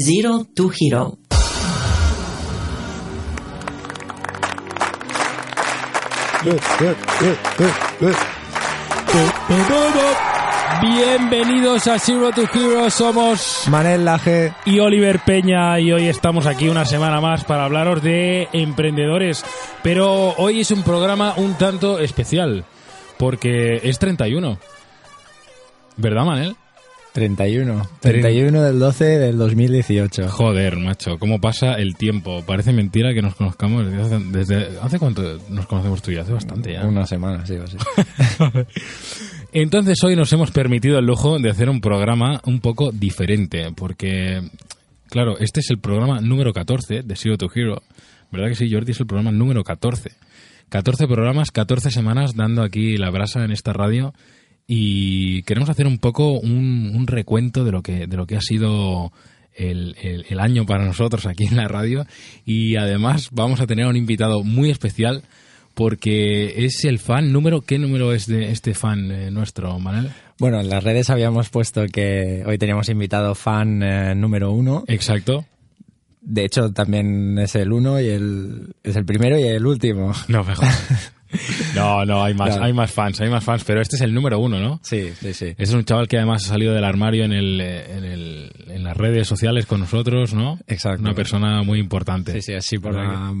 Zero to Hero. Bienvenidos a Zero to Hero, somos Manel Laje. y Oliver Peña y hoy estamos aquí una semana más para hablaros de emprendedores. Pero hoy es un programa un tanto especial porque es 31. ¿Verdad, Manel? 31. 31 del 12 del 2018. Joder, macho, cómo pasa el tiempo. Parece mentira que nos conozcamos desde hace, desde- ¿hace cuánto nos conocemos tú y? Hace bastante ya. Una semana, sí o sí. Entonces hoy nos hemos permitido el lujo de hacer un programa un poco diferente, porque, claro, este es el programa número 14 de Zero to Hero. ¿Verdad que sí, Jordi? Es el programa número 14. 14 programas, 14 semanas dando aquí la brasa en esta radio y queremos hacer un poco un, un recuento de lo que, de lo que ha sido el, el- el año para nosotros aquí en la radio y además vamos a tener a un invitado muy especial porque es el fan número... ¿Qué número es de este fan eh, nuestro, Manuel? Bueno, en las redes habíamos puesto que hoy teníamos invitado fan eh, número uno. Exacto. De hecho, también es el uno y el es el primero y el último. No, mejor. No, no, hay más, Claro. hay más fans, hay más fans, pero este es el número uno, ¿no? Sí, sí, sí. Este es un chaval que además ha salido del armario en, el, eh, en, el, en las redes sociales con nosotros, ¿no? Exacto. Una persona muy importante. Sí, sí, así por, ¿Verdad la-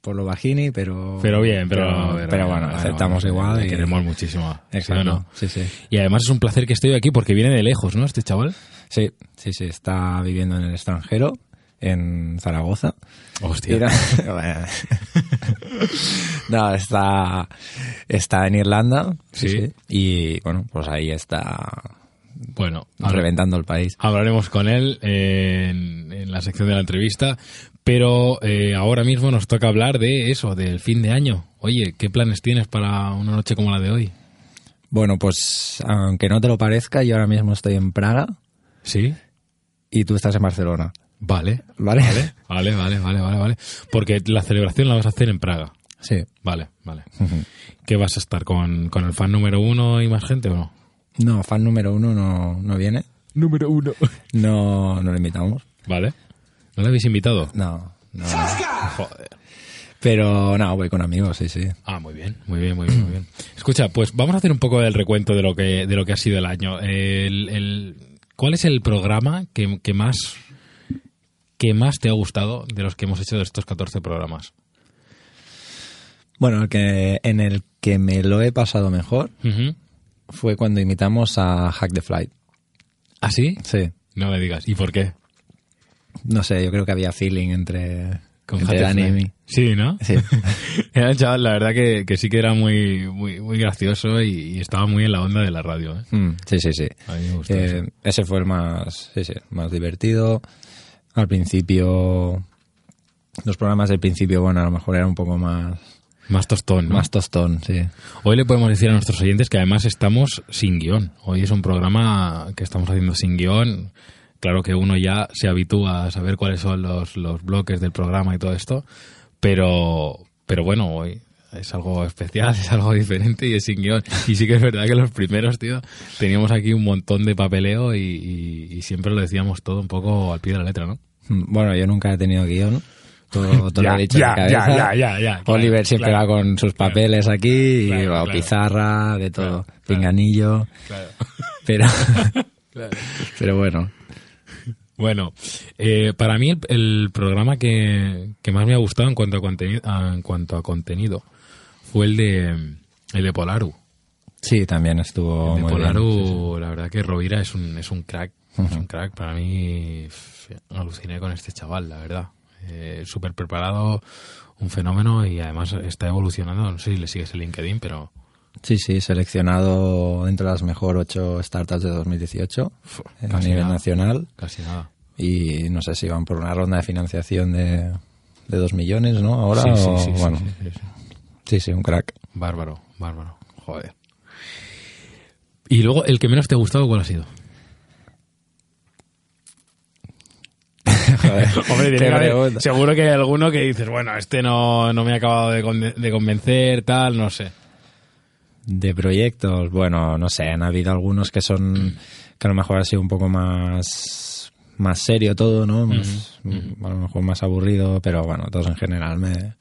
por lo bajini, pero... Pero bien, pero, Pero, bueno, aceptamos igual. Y- queremos muchísimo. ¿sí o Exacto. no? Sí, sí. Y además es un placer que esté aquí porque viene de lejos, ¿no? Este chaval. Sí, sí, sí. Está viviendo en el extranjero, en Zaragoza. Hostia. Bueno. No, está, está en Irlanda. Sí. Y bueno, pues ahí está Bueno, reventando el país. hablaremos con él en, en la sección de la entrevista, pero eh, ahora mismo nos toca hablar de eso, del fin de año. Oye, ¿qué planes tienes para una noche como la de hoy? Bueno, pues aunque no te lo parezca, yo ahora mismo estoy en Praga ¿Sí? y tú estás en Barcelona. Vale. ¿Vale? Vale, vale, vale, vale, vale. Porque la celebración la vas a hacer en Praga. Sí. Vale, vale. ¿Qué vas a estar con, con el fan número uno y más gente o no? No, fan número uno no, no viene. Número uno. No, no le invitamos. Vale. ¿No le habéis invitado? No, no. Joder. Pero no, voy con amigos, sí, sí. Ah, muy bien, muy bien, muy bien, muy bien. Escucha, pues vamos a hacer un poco del recuento de lo que, de lo que ha sido el año. El, el- ¿Cuál es el programa que, que más que más te ha gustado de los que hemos hecho de estos 14 programas? Bueno, el que, en el que me lo he pasado mejor fue cuando imitamos a Hack the Flight. ¿Ah, sí? Sí. No me digas. ¿Y por qué? No sé, yo creo que había feeling entre, Con entre Dani y mí. Sí, ¿no? Sí. Era un chaval, la verdad que, que sí que era muy, muy, muy gracioso y, y estaba muy en la onda de la radio. ¿eh? Mm, sí, sí, sí. A mí me gustó Eh, ese fue el más, sí, sí, más divertido. Al principio, los programas del principio, bueno, a lo mejor era un poco más, Más tostón, ¿no? más tostón, sí. Hoy le podemos decir a nuestros oyentes que además estamos sin guion. Hoy es un programa que estamos haciendo sin guion. Claro que uno ya se habitúa a saber cuáles son los, los bloques del programa y todo esto, pero, pero bueno, hoy es algo especial, es algo diferente y es sin guion. Y sí que es verdad que los primeros, tío, teníamos aquí un montón de papeleo y, y- y siempre lo decíamos todo un poco al pie de la letra, ¿no? Bueno, yo nunca he tenido guion. Todo, todo lo he dicho ya, de cabeza. ya, ya, ya, ya, claro, Oliver siempre claro. va con sus papeles aquí, Claro, y, pizarra, de todo, pinganillo, Claro. pero, pero bueno. Bueno, eh, para mí el, el programa que, que más me ha gustado en cuanto a contenido, en cuanto a contenido fue el de el de Polaru. Sí, también estuvo el de muy Polaru, bien. sí, sí. la verdad que Rovira es un es un crack, es un crack. Para mí aluciné con este chaval, la verdad. Eh, Súper preparado, un fenómeno y además está evolucionando. No sé si le sigues el LinkedIn, pero Sí, sí, seleccionado entre las mejor ocho startups de 2018 a casi nivel nada. nacional casi nada. y no sé si van por una ronda de financiación de, de dos millones, ¿no? Ahora Sí, sí, o- sí, sí, bueno, sí, sí, un crack. Bárbaro, bárbaro. Joder. Y luego, el que menos te ha gustado, ¿cuál ha sido? Hombre, que haber- seguro que hay alguno que dices, bueno, este no, no me ha acabado de, conven- de convencer, tal, no sé. De proyectos, bueno, no sé, han habido algunos que son que a lo mejor han sido un poco más más serio todo, ¿no? Más, A lo mejor más aburrido, pero bueno, todos en general me,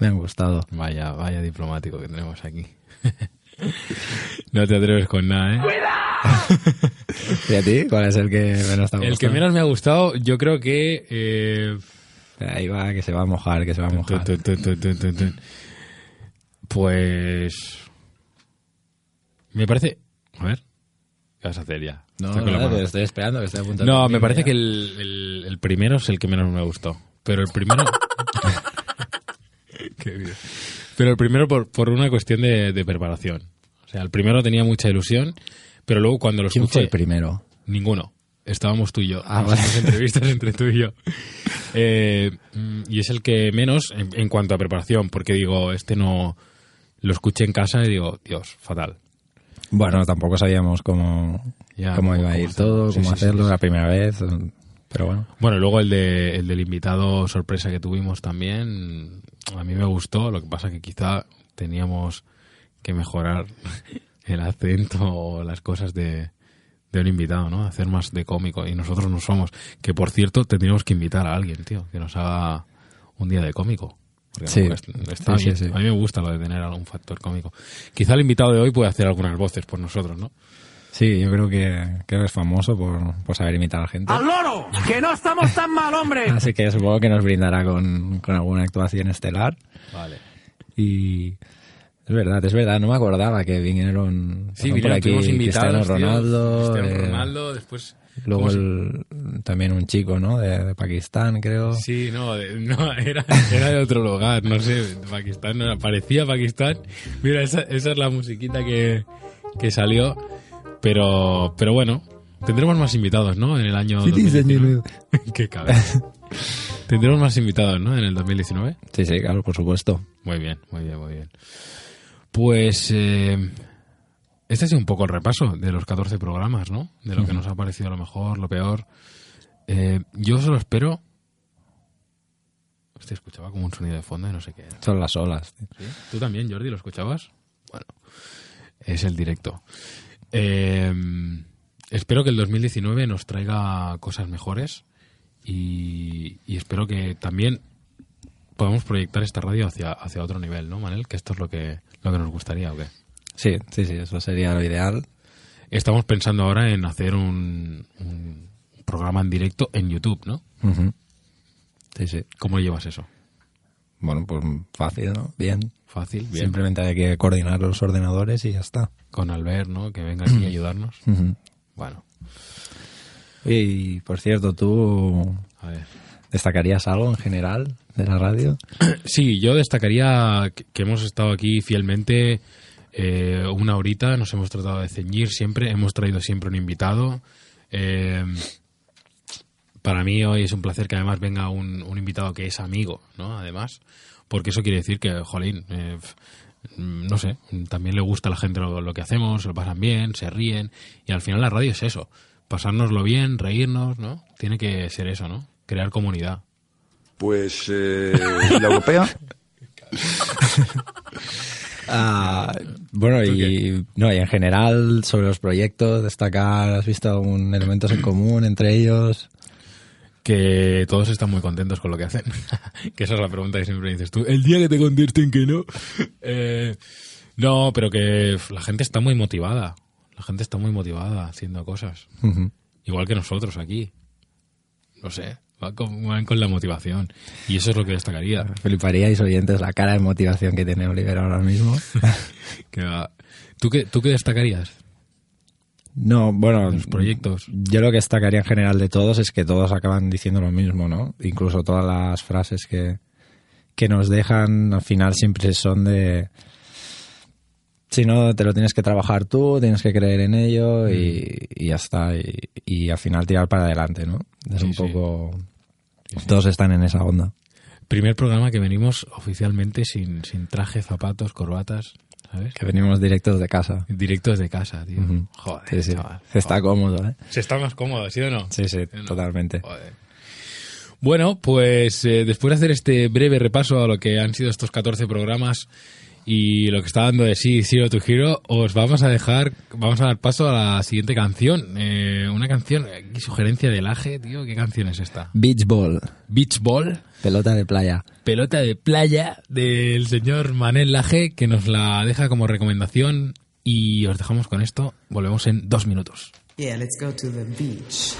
me han gustado. Vaya, vaya diplomático que tenemos aquí. no te atreves con nada, ¿eh? ¿Y a ti? ¿Cuál es el que menos te ha El que gustado? menos me ha gustado, yo creo que... eh, Ahí va, que se va a mojar, que se va a mojar. tun, tun, tun. Pues... Me parece... A ver. ¿Qué vas a hacer ya? No, Estoy mano. te estoy esperando, que estoy a punto de No, me parece ya. que el, el- el primero es el que menos me gustó. Pero el primero. Pero el primero por, por una cuestión de, de preparación. O sea, el primero tenía mucha ilusión, pero luego cuando lo ¿Quién escuché. fue el primero? Ninguno. Estábamos tú y yo. Ah, vale. entrevistas entre tú y yo. Eh, mm, y es el que menos en, en cuanto a preparación, porque digo, este no. Lo escuché en casa y digo, Dios, fatal. Bueno, tampoco sabíamos cómo, Ya, cómo iba a ir hacerlo. todo, Sí, cómo sí, sí, hacerlo sí. la primera vez, pero bueno. Bueno, luego el, de, el del invitado sorpresa que tuvimos también, a mí me gustó, lo que pasa que quizá teníamos que mejorar el acento o las cosas de, de un invitado, ¿no? Hacer más de cómico, y nosotros no somos. Que por cierto, tendríamos que invitar a alguien, tío, que nos haga un día de cómico. Sí. está Sí, bien. sí, sí. A mí me gusta lo de tener algún factor cómico. Quizá el invitado de hoy puede hacer algunas voces por nosotros, ¿no? Sí, yo creo que, que es famoso por, por saber imitar a la gente. ¡Al loro! ¡Que no estamos tan mal, hombre! Así que supongo que nos brindará con, con alguna actuación estelar. Vale. Y es verdad, es verdad, no me acordaba que vinieron, Sí, pasaron por vinieron, aquí Cristiano tío. Ronaldo, Cristiano eh, Ronaldo, después... luego ¿cómo se- el- también un chico, ¿no? De, de Pakistán, creo. Sí, no, de- no era, era de otro lugar, no sé, de Pakistán, no parecía Pakistán. Mira, esa, esa es la musiquita que, que salió, pero, pero bueno, tendremos más invitados, ¿no? En el año Sí, sí, 2019. Qué cabrón. tendremos más invitados, ¿no? En el 2019. Sí, sí, claro, por supuesto. Muy bien, muy bien, muy bien. Pues eh, este ha sido un poco el repaso de los 14 programas, ¿no? De lo que nos ha parecido lo mejor, lo peor. Eh, yo solo espero... Hostia, escuchaba como un sonido de fondo y no sé qué era. Son las olas. tío. ¿Sí? ¿Tú también, Jordi, lo escuchabas? Bueno, es el directo. Eh, espero que el 2019 nos traiga cosas mejores y, y espero que también podamos proyectar esta radio hacia, hacia otro nivel, ¿no, Manel? Que esto es lo que, lo que nos gustaría, ¿o qué? Sí, sí, sí, eso sería lo ideal. Estamos pensando ahora en hacer un, un programa en directo en YouTube, ¿no? Ujú. Sí, sí. ¿Cómo llevas eso? Bueno, pues fácil, ¿no? Bien. Fácil, bien. Simplemente hay que coordinar los ordenadores y ya está. Con Albert, ¿no? Que venga aquí a ayudarnos. Bueno, Y por cierto, ¿tú a ver. destacarías algo en general de la radio? Sí, yo destacaría que, que hemos estado aquí fielmente eh, una horita, nos hemos tratado de ceñir siempre, hemos traído siempre un invitado. Eh, para mí hoy es un placer que además venga un, un invitado que es amigo, ¿no? Además, porque eso quiere decir que, jolín, eh, no sé, también le gusta a la gente lo, lo que hacemos, se lo pasan bien, se ríen, y al final la radio es eso, pasárnoslo bien, reírnos, ¿no? Tiene que ser eso, ¿no? Crear comunidad. Pues eh, la europea. Ah, bueno, y, no, y en general sobre los proyectos, destacar, ¿has visto algún elementos en común entre ellos? Que todos están muy contentos con lo que hacen. que esa es la pregunta que siempre dices tú. El día que te contesten que no. Eh, no, pero que la gente está muy motivada. La gente está muy motivada haciendo cosas. Igual que nosotros aquí. No sé, van con, van con la motivación. Y eso es lo que destacaría. Fliparíais oyentes la cara de motivación que tiene Oliver ahora mismo. ¿Tú, qué, ¿Tú qué destacarías? No, bueno, Los proyectos. yo lo que destacaría en general de todos es que todos acaban diciendo lo mismo, ¿no? Incluso todas las frases que, que nos dejan al final siempre son de... Si no, te lo tienes que trabajar tú, tienes que creer en ello y, y ya está. Y, y al final tirar para adelante, ¿no? Es Sí, un sí. poco... Todos están en esa onda. Primer programa que venimos oficialmente sin, sin traje, zapatos, corbatas, ¿sabes? Que venimos directos de casa. Directos de casa, tío. Joder, Sí, sí. chaval. Se está cómodo, ¿eh? Se está más cómodo, ¿sí o no? Sí, sí, ¿Sí o no? totalmente. Joder. Bueno, pues eh, después de hacer este breve repaso a lo que han sido estos 14 programas y lo que está dando de sí Zero to Hero, os vamos a dejar, vamos a dar paso a la siguiente canción. Eh, una canción, eh, sugerencia de Laje, tío, ¿qué canción es esta? Beach Ball, Beach Ball, pelota de playa. pelota de playa del señor Manel Laje, que nos la deja como recomendación y os dejamos con esto. Volvemos en dos minutos. Yeah, let's go to the beach.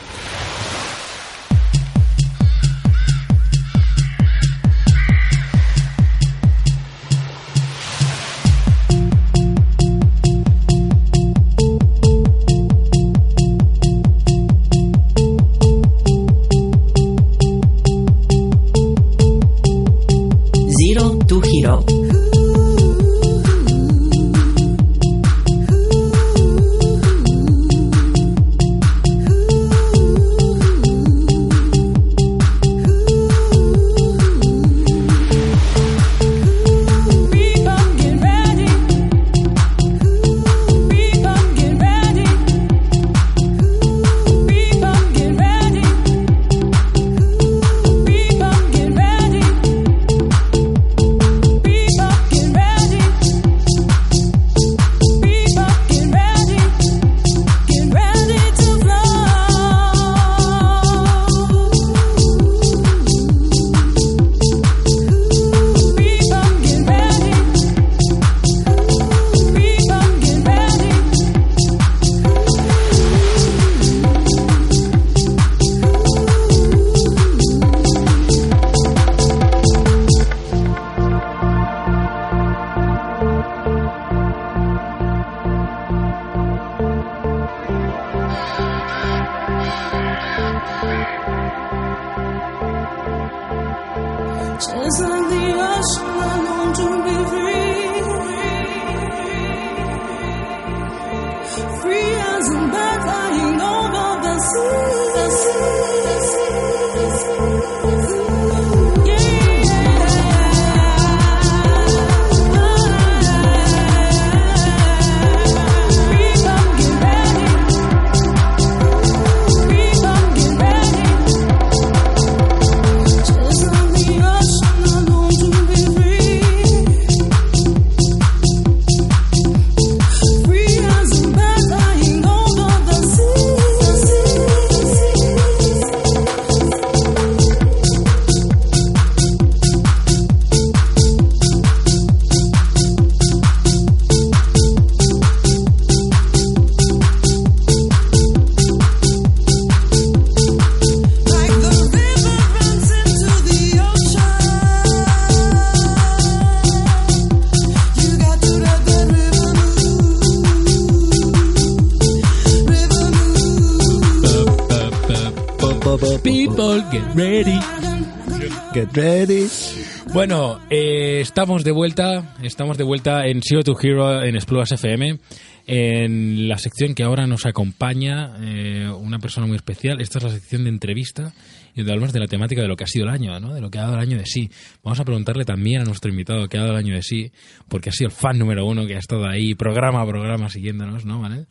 Bueno, eh, estamos de vuelta, estamos de vuelta en Zero to Hero en Exploras FM, en la sección que ahora nos acompaña eh, una persona muy especial. Esta es la sección de entrevista y donde hablamos de la temática de lo que ha sido el año, de lo que ha dado el año de sí. Vamos a preguntarle también a nuestro invitado qué ha dado el año de sí, porque ha sido el fan número uno que ha estado ahí programa a programa siguiéndonos, ¿no, Manel?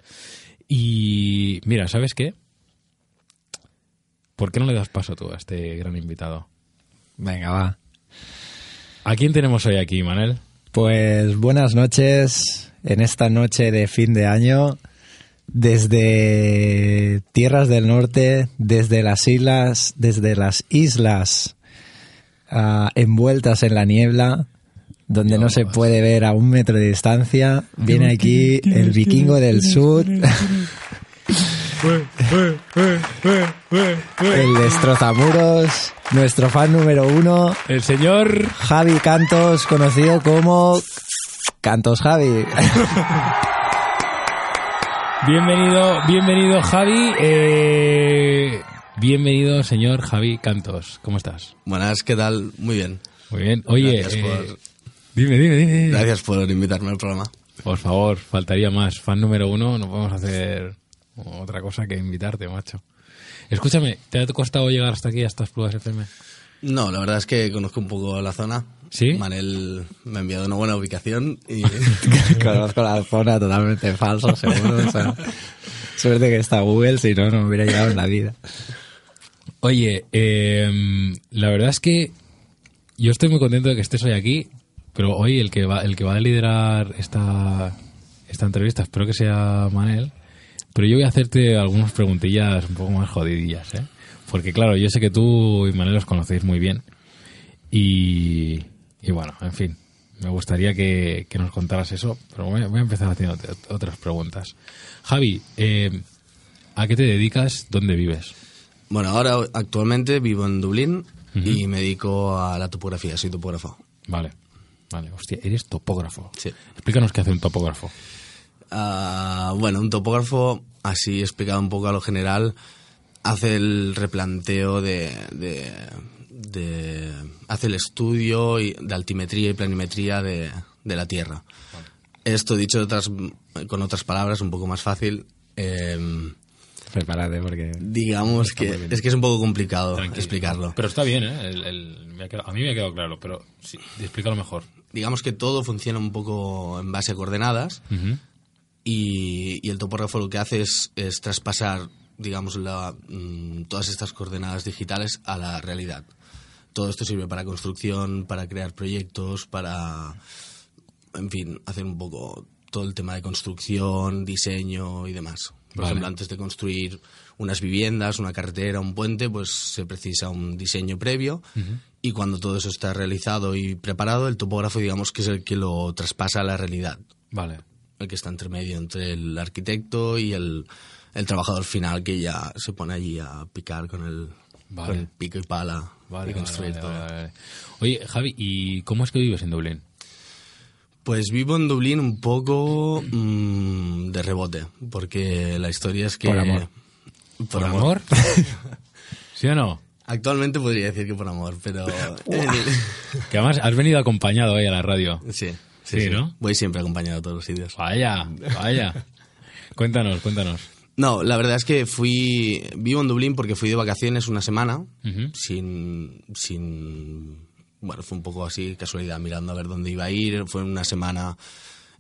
Y mira, ¿sabes qué? ¿Por qué no le das paso tú a este gran invitado? Venga, va. ¿A quién tenemos hoy aquí, Manel? Pues buenas noches en esta noche de fin de año desde tierras del norte, desde las islas, desde las islas ah, envueltas en la niebla, donde no se puede ver a un metro de distancia, viene aquí el vikingo del sur, el destrozamuros, nuestro fan número uno, El señor Javi Cantos, conocido como Cantos Javi. Bienvenido, bienvenido Javi. eh, bienvenido señor Javi Cantos. ¿Cómo estás? Buenas, ¿qué tal? Muy bien. Muy bien. Oye, Gracias eh, por- dime, dime, dime. Gracias por invitarme al programa. Por favor, faltaría más. Fan número uno, no podemos hacer otra cosa que invitarte, macho. Escúchame, ¿te ha costado llegar hasta aquí, hasta Esplugas FM? No, la verdad es que conozco un poco la zona. ¿Sí? Manel me ha enviado una buena ubicación y Conozco la zona totalmente falso, seguro. o sea, suerte que está Google, si no, no me hubiera llegado en la vida. Oye, eh, la verdad es que yo estoy muy contento de que estés hoy aquí. Pero hoy el que va, el que va a liderar esta, esta entrevista, espero que sea Manel. Pero yo voy a hacerte algunas preguntillas un poco más jodidillas, ¿eh? Porque claro, yo sé que tú y Manel os conocéis muy bien. Y, y bueno, en fin, me gustaría que, que nos contaras eso, pero voy a, voy a empezar haciendo otras preguntas. Javi, eh, ¿a qué te dedicas? ¿Dónde vives? Bueno, ahora actualmente vivo en Dublín y me dedico a la topografía, soy topógrafo. Vale, vale, hostia, eres topógrafo. Sí. Explícanos qué hace un topógrafo. Ah, bueno, un topógrafo, así explicado un poco a lo general, hace el replanteo de, de, de- hace el estudio y- de altimetría y planimetría de, de la Tierra. Esto dicho otras, con otras palabras, un poco más fácil. em, Prepárate porque... digamos que es que es un poco complicado Tranquilo. explicarlo. Pero está bien, ¿eh? El- el- me ha quedado- a mí me ha quedado claro, pero sí, explícalo mejor. Digamos que todo funciona un poco en base a coordenadas. Y, y el topógrafo lo que hace es, es traspasar, digamos, la, mm, todas estas coordenadas digitales a la realidad. Todo esto sirve para construcción, para crear proyectos, para, en fin, hacer un poco todo el tema de construcción, diseño y demás. Por Vale. ejemplo, antes de construir unas viviendas, una carretera, un puente, pues se precisa un diseño previo y cuando todo eso está realizado y preparado, el topógrafo, digamos, que es el que lo traspasa a la realidad Vale. El que está entre medio entre el arquitecto y el, el trabajador final que ya se pone allí a picar con el, Vale. con el pico y pala Vale, y construir vale, todo. Oye, Javi, ¿y cómo es que vives en Dublín? Pues vivo en Dublín un poco mm, de rebote, porque la historia es que... Por amor. Por, amor. ¿Sí o no? Actualmente podría decir que por amor, pero... Que además has venido acompañado hoy a la radio. sí, Sí, ¿no? Voy siempre acompañado a todos los sitios. Vaya, vaya. cuéntanos, cuéntanos. No, la verdad es que fui... Vivo en Dublín porque fui de vacaciones una semana, sin, sin... Bueno, fue un poco así, casualidad, mirando a ver dónde iba a ir. Fue una semana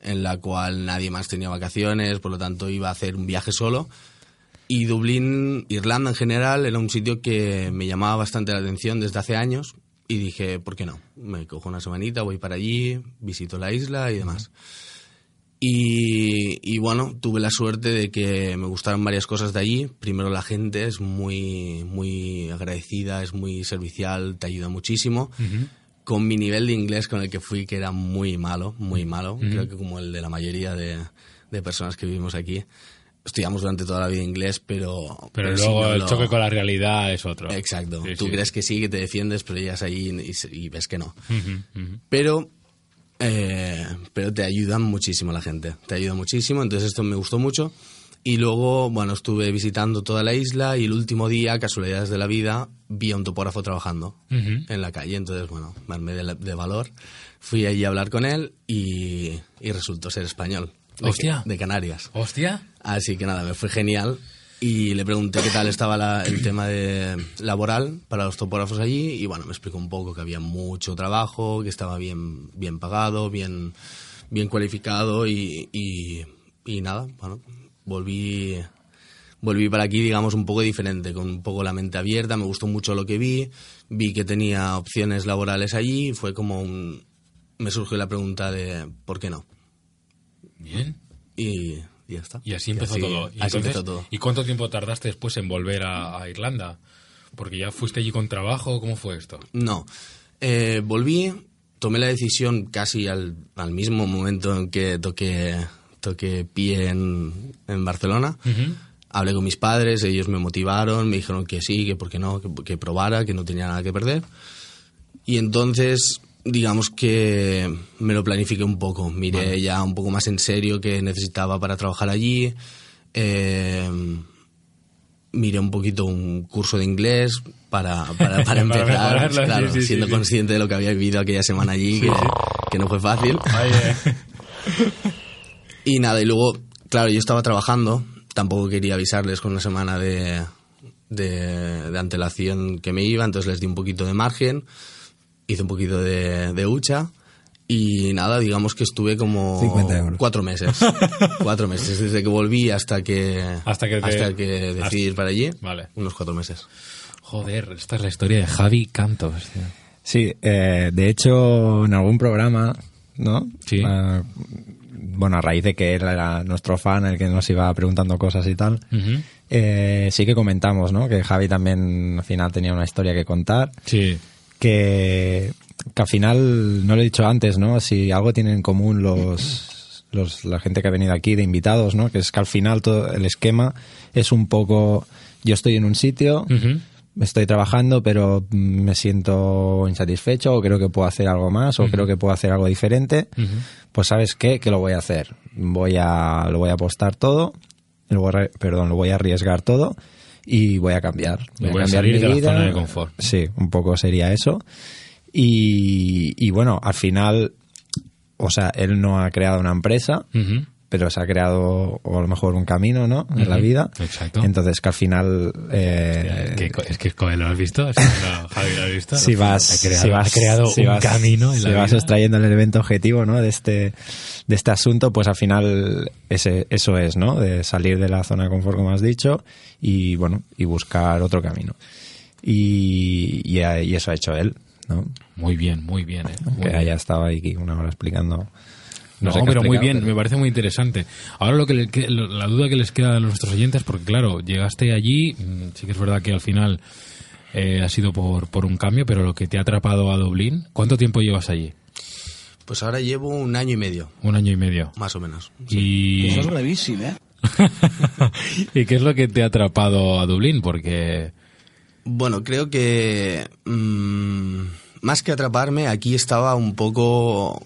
en la cual nadie más tenía vacaciones, por lo tanto iba a hacer un viaje solo. Y Dublín, Irlanda en general, era un sitio que me llamaba bastante la atención desde hace años. Y dije, ¿por qué no? Me cojo una semanita, voy para allí, visito la isla y demás. Y, y bueno, tuve la suerte de que me gustaron varias cosas de allí. Primero la gente es muy, muy agradecida, es muy servicial, te ayuda muchísimo. Con mi nivel de inglés con el que fui, que era muy malo, muy malo, creo que como el de la mayoría de, de personas que vivimos aquí. Estudiamos durante toda la vida inglés, pero... Pero, si luego no el lo- choque con la realidad es otro. Exacto. Sí, Tú sí. crees que sí, que te defiendes, pero llegas allí y, y ves que no. Ujú, ujú. Pero, eh, pero te ayudan muchísimo la gente, te ayuda muchísimo, entonces esto me gustó mucho. Y luego, bueno, estuve visitando toda la isla y el último día, casualidades de la vida, vi a un topógrafo trabajando Ujú. en la calle, entonces, bueno, me armé de, de valor, fui allí a hablar con él y, y resultó ser español. De, Hostia. de Canarias. Hostia. Así que nada, me fue genial y le pregunté qué tal estaba la- el tema de laboral para los topógrafos allí y bueno, me explicó un poco que había mucho trabajo, que estaba bien, bien pagado, bien, bien cualificado y, y, y nada, bueno, volví, volví para aquí, digamos, un poco diferente, con un poco la mente abierta, me gustó mucho lo que vi, vi que tenía opciones laborales allí y fue como un... Me surgió la pregunta de ¿por qué no? Bien. Y, y ya está. Y así empezó todo. Y, así entonces, empezó todo. ¿Y cuánto tiempo tardaste después en volver a, a Irlanda? Porque ya fuiste allí con trabajo, ¿cómo fue esto? No. Eh, volví, tomé la decisión casi al, al mismo momento en que toqué, toqué pie en, en Barcelona. Hablé con mis padres, ellos me motivaron, me dijeron que sí, que por qué no, que, que probara, que no tenía nada que perder. Y entonces, digamos que me lo planifiqué un poco. Miré ya un poco más en serio qué necesitaba para trabajar allí. Eh, miré un poquito un curso de inglés para, para, para empezar, claro, sí, sí, siendo sí. consciente de lo que había vivido aquella semana allí, que, que no fue fácil. Y nada, y luego, claro, yo estaba trabajando, tampoco quería avisarles con una semana de, de, de antelación que me iba, entonces les di un poquito de margen, hice un poquito de, de hucha y nada, digamos que estuve como 50 euros. cuatro meses. cuatro meses, desde que volví hasta que, Hasta que te- hasta que decidí ir para allí, Vale. unos cuatro meses. Joder, esta es la historia de Javi Cantos. tío. Sí, eh, de hecho, en algún programa, ¿no? Sí. Ah, bueno, a raíz de que él era nuestro fan, el que nos iba preguntando cosas y tal, Ujú. eh, sí que comentamos, ¿no? Que Javi también al final tenía una historia que contar, Sí. Que, que al final, no lo he dicho antes, ¿no? Si algo tienen en común los, los, la gente que ha venido aquí de invitados, ¿no? Que es que al final todo el esquema es un poco, yo estoy en un sitio, Ujú. estoy trabajando, pero me siento insatisfecho o creo que puedo hacer algo más o creo que puedo hacer algo diferente, pues sabes qué, que lo voy a hacer. Voy a, lo voy a apostar todo, lo voy a, perdón, lo voy a arriesgar todo y voy a cambiar. Y voy a cambiar salir mi de la vida. zona de confort. Sí, un poco sería eso. Y, y bueno, al final, o sea, él no ha creado una empresa. Pero se ha creado o a lo mejor un camino, ¿no? En la vida. exacto. Entonces que al final eh, Que co- es que ¿lo has visto? No, Javi, ¿lo has visto? si vas, ha creado, si vas- ha creado si un vas- camino en si la vas vida. extrayendo el elemento objetivo ¿no? de este de este asunto pues al final ese, eso es no de salir de la zona de confort como has dicho y bueno y buscar otro camino y, y, y eso ha hecho él no Muy bien, muy bien. ¿eh? Muy que haya estado aquí una hora explicando No, sé pero muy bien, pero- me parece muy interesante. Ahora lo que le la duda que les queda a nuestros oyentes, porque claro, llegaste allí, mm, sí que es verdad que al final eh, ha sido por, por un cambio, pero lo que te ha atrapado a Dublín, ¿cuánto tiempo llevas allí? Pues ahora llevo un año y medio, Un año y medio. más o menos. Y... Eso es brevísimo, ¿eh? ¿Y qué es lo que te ha atrapado a Dublín? Porque... Bueno, creo que mm, más que atraparme, aquí estaba un poco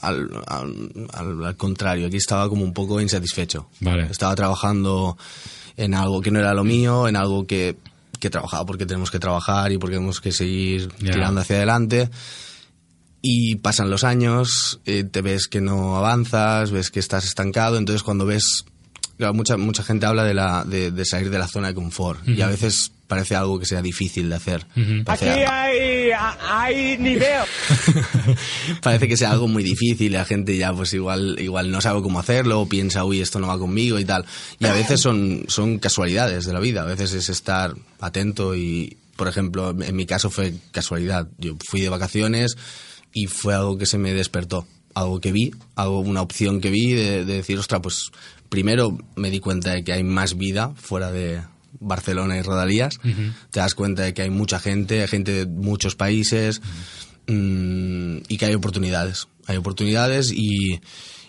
al, al- contrario, aquí estaba como un poco insatisfecho. Vale. Estaba trabajando en algo que no era lo mío, en algo que, que trabajaba porque tenemos que trabajar y porque tenemos que seguir tirando hacia adelante. Y pasan los años, eh, te ves que no avanzas, ves que estás estancado, entonces cuando ves... claro, mucha, mucha gente habla de, la, de, de salir de la zona de confort y a veces parece algo que sea difícil de hacer. Parece- hay, hay nivel. parece que sea algo muy difícil y la gente ya pues igual igual no sabe cómo hacerlo o piensa uy esto no va conmigo y tal. Y a veces son son casualidades de la vida. A veces es estar atento y por ejemplo en mi caso fue casualidad. Yo fui de vacaciones y fue algo que se me despertó. Algo que vi algo una opción que vi de, de decir ostras pues primero me di cuenta de que hay más vida fuera de Barcelona y Rodalías te das cuenta de que hay mucha gente hay gente de muchos países mm, y que hay oportunidades. Hay oportunidades y,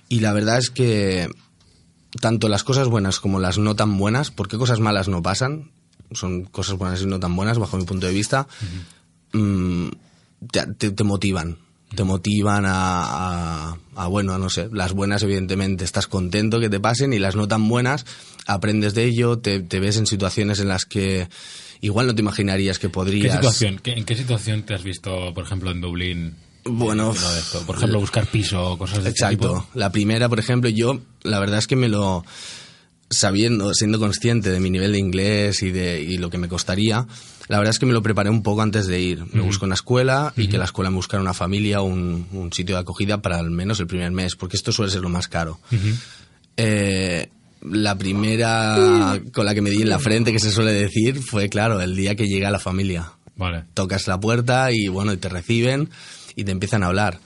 y la verdad es que tanto las cosas buenas como las no tan buenas, porque cosas malas no pasan, son cosas buenas y no tan buenas bajo mi punto de vista, mm, te, te- te motivan. Te motivan a, a- a, bueno, no sé, las buenas evidentemente estás contento que te pasen y las no tan buenas aprendes de ello, te, te ves en situaciones en las que igual no te imaginarías que ¿Qué podrías... situación? ¿Qué- ¿En qué situación te has visto, por ejemplo, en Dublín? Bueno, de esto? Por ejemplo, buscar piso o cosas de este Exacto. tipo. La primera, por ejemplo, yo la verdad es que me lo sabiendo, siendo consciente de mi nivel de inglés y de y lo que me costaría, la verdad es que me lo preparé un poco antes de ir. Me busco una escuela y que la escuela me buscara una familia o un, un sitio de acogida para al menos el primer mes, porque esto suele ser lo más caro. Eh, la primera con la que me di en la frente, que se suele decir, fue, claro, el día que llega la familia. Vale. Tocas la puerta y, bueno, y te reciben y te empiezan a hablar.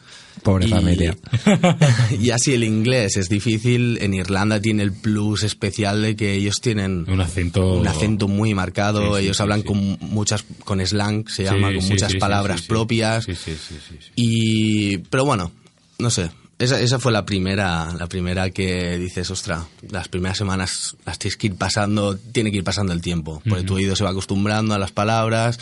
Pobre Y- familia. y así el inglés es difícil. En Irlanda tiene el plus especial de que ellos tienen Un acento... un acento muy marcado. Sí, ellos sí, hablan sí. con muchas, con slang, se llama, con muchas palabras propias. Sí, sí, sí, sí, sí. Y, pero bueno, no sé. Esa, esa fue la primera, la primera que dices, ostra, las primeras semanas las tienes que ir pasando, tiene que ir pasando el tiempo, porque tu oído se va acostumbrando a las palabras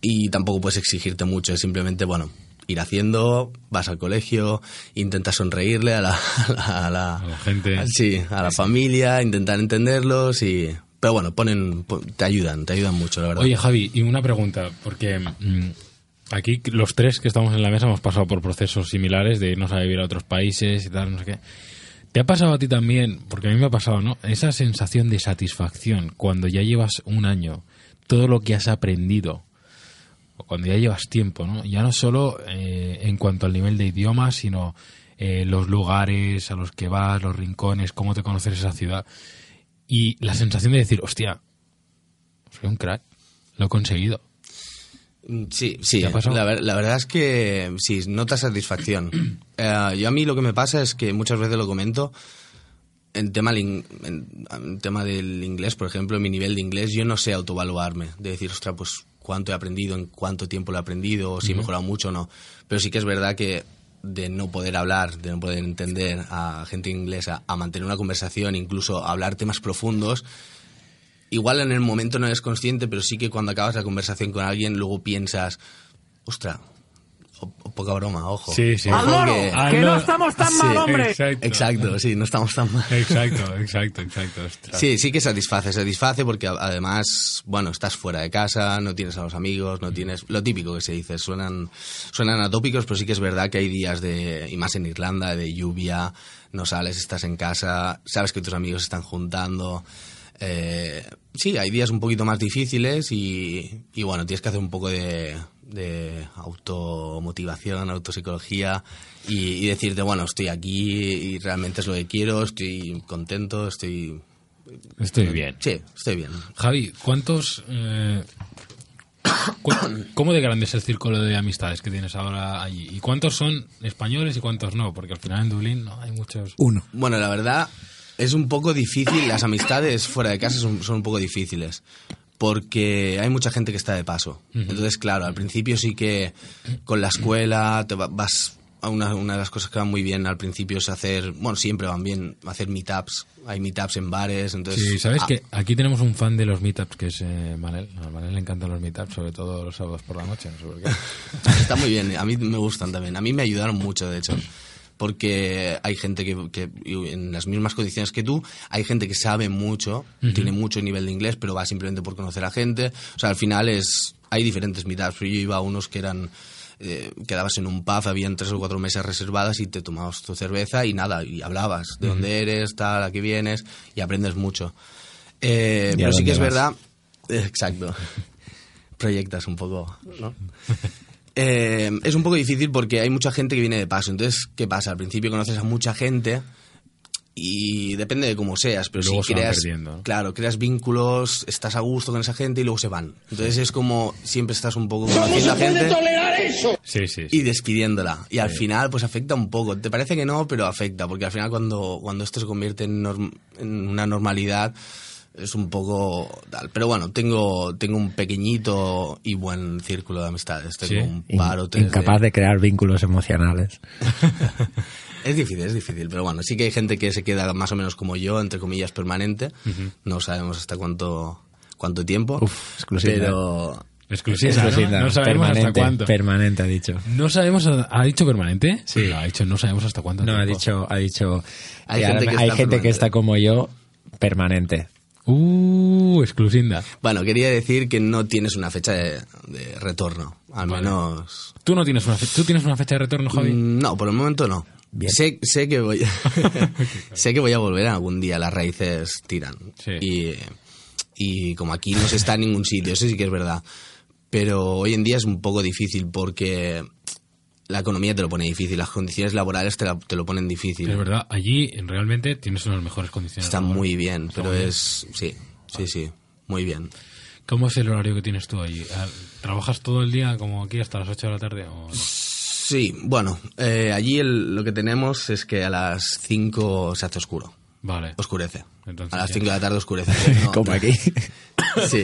y tampoco puedes exigirte mucho, es simplemente, bueno, ir haciendo, vas al colegio, intentas sonreírle a la, a la, a la- A la gente. sí, a la familia, intentar entenderlos y, pero bueno, ponen, po- te ayudan, te ayudan mucho, la verdad. Oye, Javi, y una pregunta, porque mm, aquí los tres que estamos en la mesa hemos pasado por procesos similares de irnos a vivir a otros países y tal, no sé qué. ¿Te ha pasado a ti también, porque a mí me ha pasado, ¿no? Esa sensación de satisfacción cuando ya llevas un año, todo lo que has aprendido, cuando ya llevas tiempo, ¿no? Ya no solo eh, en cuanto al nivel de idioma, sino eh, los lugares a los que vas, los rincones, cómo te conoces esa ciudad. Y la sensación de decir, hostia, soy un crack, lo he conseguido. Mm, Sí, sí. La, ver- la verdad es que sí, nota satisfacción. Eh, yo a mí lo que me pasa es que muchas veces lo comento. En tema, en, en tema del inglés, por ejemplo, en mi nivel de inglés, yo no sé autoevaluarme. De decir, ostras, pues cuánto he aprendido, en cuánto tiempo lo he aprendido, o si he mejorado mucho o no. Pero sí que es verdad que de no poder hablar, de no poder entender a gente inglesa, a mantener una conversación, incluso a hablar temas profundos, igual en el momento no eres consciente, pero sí que cuando acabas la conversación con alguien, luego piensas, ostra, poca broma, ojo. Sí, sí. Ojo ¡Al loro! que- ¡Que no estamos tan Sí, mal, hombre! Exacto. Exacto, sí, no estamos tan mal. Exacto, exacto, exacto. ostras. Sí, sí que satisface, satisface porque además, bueno, estás fuera de casa, no tienes a los amigos, no tienes lo típico que se dice, suenan suenan atópicos, pero sí que es verdad que hay días de y más en Irlanda de lluvia, no sales, estás en casa, sabes que tus amigos se están juntando. eh, sí, hay días un poquito más difíciles y, y bueno, tienes que hacer un poco de, de automotivación, autopsicología y, y decirte, bueno, estoy aquí y realmente es lo que quiero, estoy contento, estoy Estoy bien. Sí, estoy bien. Javi, ¿cuántos... eh, cu- ¿Cómo de grande es el círculo de amistades que tienes ahora allí? ¿Y cuántos son españoles y cuántos no? Porque al final en Dublín no hay muchos... Uno. Bueno, la verdad es un poco difícil, las amistades fuera de casa son, son un poco difíciles, porque hay mucha gente que está de paso. Entonces, claro, al principio sí que con la escuela te va- vas... a Una, una de las cosas que van muy bien al principio es hacer, bueno, siempre van bien, hacer meetups. Hay meetups en bares, entonces... Sí, ¿sabes ah, que Aquí tenemos un fan de los meetups que es eh, Manel. A Manel le encantan los meetups, sobre todo los sábados por la noche, no sé por qué. Está muy bien, a mí me gustan también. A mí me ayudaron mucho, de hecho. Porque hay gente que, que en las mismas condiciones que tú, hay gente que sabe mucho, tiene mucho nivel de inglés, pero va simplemente por conocer a gente. O sea, al final es hay diferentes meetups. Yo iba a unos que eran eh, quedabas en un pub, habían tres o cuatro mesas reservadas y te tomabas tu cerveza y nada, y hablabas de dónde eres, tal, a qué vienes, y aprendes mucho. Eh, ¿Y a pero sí que es verdad, exacto, proyectas un poco, ¿no? Eh, es un poco difícil porque hay mucha gente que viene de paso. Entonces, ¿qué pasa? Al principio conoces a mucha gente y depende de cómo seas, pero Luego si creas, perdiendo, ¿no? claro, creas vínculos, estás a gusto con esa gente y luego se van. Entonces es como siempre estás un poco conociendo a gente Sí, sí. sí. y despidiéndola. Y al final, pues afecta un poco. Te parece que no, pero afecta, porque al final cuando, cuando esto se convierte en, norm- en una normalidad, es un poco tal. Pero bueno, tengo, tengo un pequeñito y buen círculo de amistades. Tengo Sí. un par o tres incapaz de crear vínculos emocionales. Es difícil, es difícil, pero bueno, sí que hay gente que se queda más o menos como yo, entre comillas, permanente. No sabemos hasta cuánto, cuánto tiempo. Uf, exclusiva. Pero Exclusiva, ¿no? Exclusiva. No sabemos hasta cuánto. Permanente, ha dicho. No sabemos, ¿ha dicho permanente? Sí. No, ha dicho no sabemos hasta cuánto No, ha tiempo. dicho, ha dicho. Hay que gente ahora- que hay está gente que permanente. está como yo, permanente. Uh, exclusinda. bueno, quería decir que no tienes una fecha de, de retorno. Al menos. ¿Tú no tienes una, fe- ¿tú tienes una fecha de retorno, Javi? Mm, No, por el momento no. Bien. Sé, sé que voy sé que voy a volver algún día, las raíces tiran. Sí. Y, y como aquí no se está en ningún sitio, eso sí que es verdad. Pero hoy en día es un poco difícil porque la economía te lo pone difícil, las condiciones laborales te, la- te lo ponen difícil. Es verdad, allí realmente tienes unas mejores condiciones. Está laborales. muy bien, Está pero muy bien. es... Sí, sí, sí, muy bien. ¿Cómo es el horario que tienes tú allí? Ah, ¿Trabajas todo el día como aquí hasta las 8 de la tarde? O no? Sí, bueno, eh, allí el- lo que tenemos es que a las 5 se hace oscuro. Vale. Oscurece. Entonces a las ya. 5 de la tarde oscurece. No- como aquí. Sí.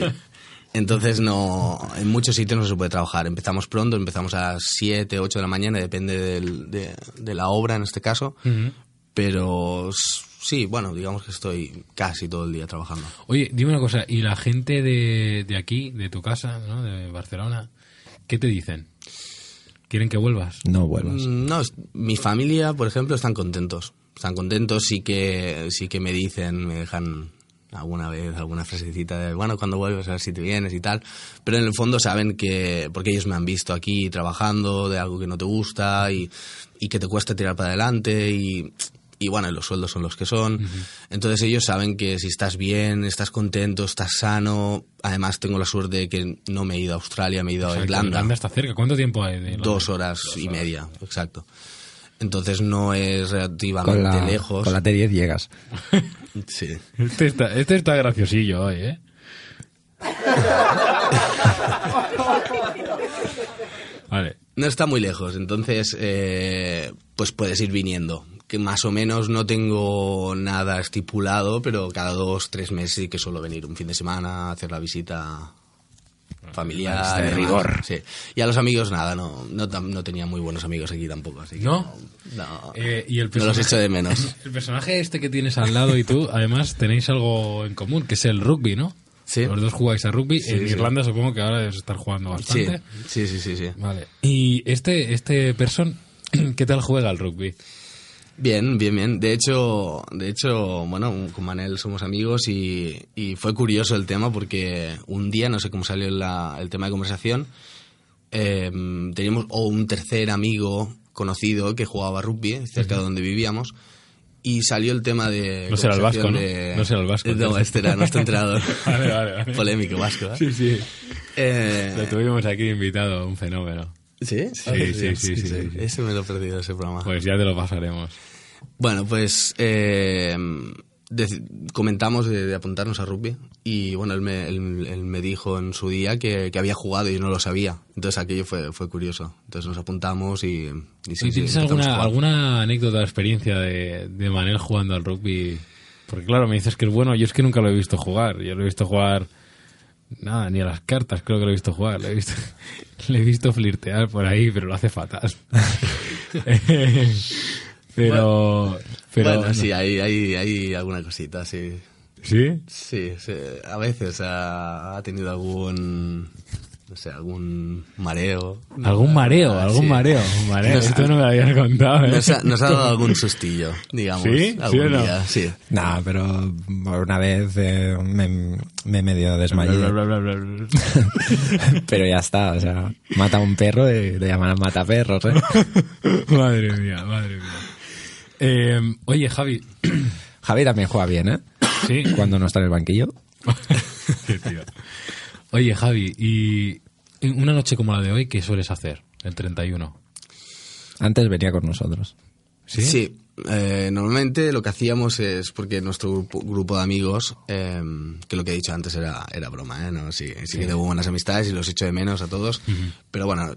Entonces no, en muchos sitios no se puede trabajar. Empezamos pronto, empezamos a las 7, 8 de la mañana, depende del- de, de la obra en este caso. Pero sí, bueno, digamos que estoy casi todo el día trabajando. Oye, dime una cosa, ¿y la gente de, de aquí, de tu casa, ¿no? de Barcelona, qué te dicen? ¿Quieren que vuelvas? No vuelvas. Mm, No, es- mi familia, por ejemplo, están contentos. Están contentos, sí que, sí que me dicen, me dejan alguna vez alguna frasecita de, bueno, cuando vuelves a ver si te vienes y tal. Pero en el fondo saben que, porque ellos me han visto aquí trabajando de algo que no te gusta y, y que te cuesta tirar para adelante y, y bueno, los sueldos son los que son. Entonces ellos saben que si estás bien, estás contento, estás sano. Además tengo la suerte de que no me he ido a Australia, me he ido a Exacto, Irlanda Irlanda está cerca. ¿Cuánto tiempo hay de dos horas y media, exacto. Entonces no es Con relativamente la, lejos. con la T10 llegas. Sí. Este está, este está graciosillo hoy, ¿eh? Vale. No está muy lejos, entonces eh, pues puedes ir viniendo. Que más o menos no tengo nada estipulado, pero cada dos, tres meses sí que suelo venir un fin de semana, hacer la visita familiar. de rigor. Sí. Y a los amigos nada, no, no, tam- no tenía muy buenos amigos aquí tampoco. Así que ¿No? No, Eh, y el no los echo de menos. El personaje este que tienes al lado y tú, además tenéis algo en común, que es el rugby, ¿no? Sí. Los dos jugáis a rugby. Sí, en sí. Irlanda supongo que ahora debes estar jugando Sí, bastante. sí, sí, sí, sí. Vale. Y este, este person, ¿qué tal juega al rugby? Bien, bien, bien. De hecho, de hecho, bueno, con Manel somos amigos y, y fue curioso el tema porque un día, no sé cómo salió la- el tema de conversación, eh, teníamos o un tercer amigo conocido que jugaba rugby cerca de donde vivíamos y salió el tema de No será el vasco, ¿no? de- No será el vasco, No, este era nuestro entrenador. Vale, vale, vale. Polémico vasco, ¿eh? Sí, sí. Eh, Lo tuvimos aquí invitado, un fenómeno. ¿Sí? Sí, sí, sí. Ese me lo he perdido, ese programa. Pues ya te lo pasaremos. Bueno, pues eh, comentamos de, de apuntarnos a rugby y bueno, él me, él- él me dijo en su día que, que había jugado y yo no lo sabía. Entonces aquello fue, fue curioso. Entonces nos apuntamos y... y sí, ¿Y sí, ¿Tienes alguna, alguna anécdota o experiencia de, de Manel jugando al rugby? Porque claro, me dices que es bueno, yo es que nunca lo he visto jugar. Yo lo he visto jugar... Nada, ni a las cartas creo que lo he visto jugar. Le he visto, le he visto flirtear por ahí, pero lo hace fatal. pero... pero bueno, no. sí, hay, hay, hay alguna cosita, sí. ¿Sí? Sí, sí, a veces ha, ha tenido algún... No sé, algún mareo. Algún mareo, Ah, algún sí. mareo. Mareo. Nos- Esto no me lo habías contado, ¿eh? Nos ha, nos ha dado algún sustillo, digamos. ¿Sí? ¿Sí algún o no? día, sí. Nah, pero una vez eh, me, me medio desmayé. pero ya está, o sea, mata a un perro y le llaman mataperros, ¿eh? madre mía, madre mía. Eh, oye, Javi. Javi también juega bien, ¿eh? Sí. Cuando no está en el banquillo. Qué tío. Oye, Javi, y en una noche como la de hoy, ¿qué sueles hacer? El 31. Antes venía con nosotros. ¿Sí? eh, normalmente lo que hacíamos es, porque nuestro grupo, grupo de amigos, eh, que lo que he dicho antes era, era broma, ¿eh? No, sí, sí que tengo buenas amistades y los echo de menos a todos, pero bueno,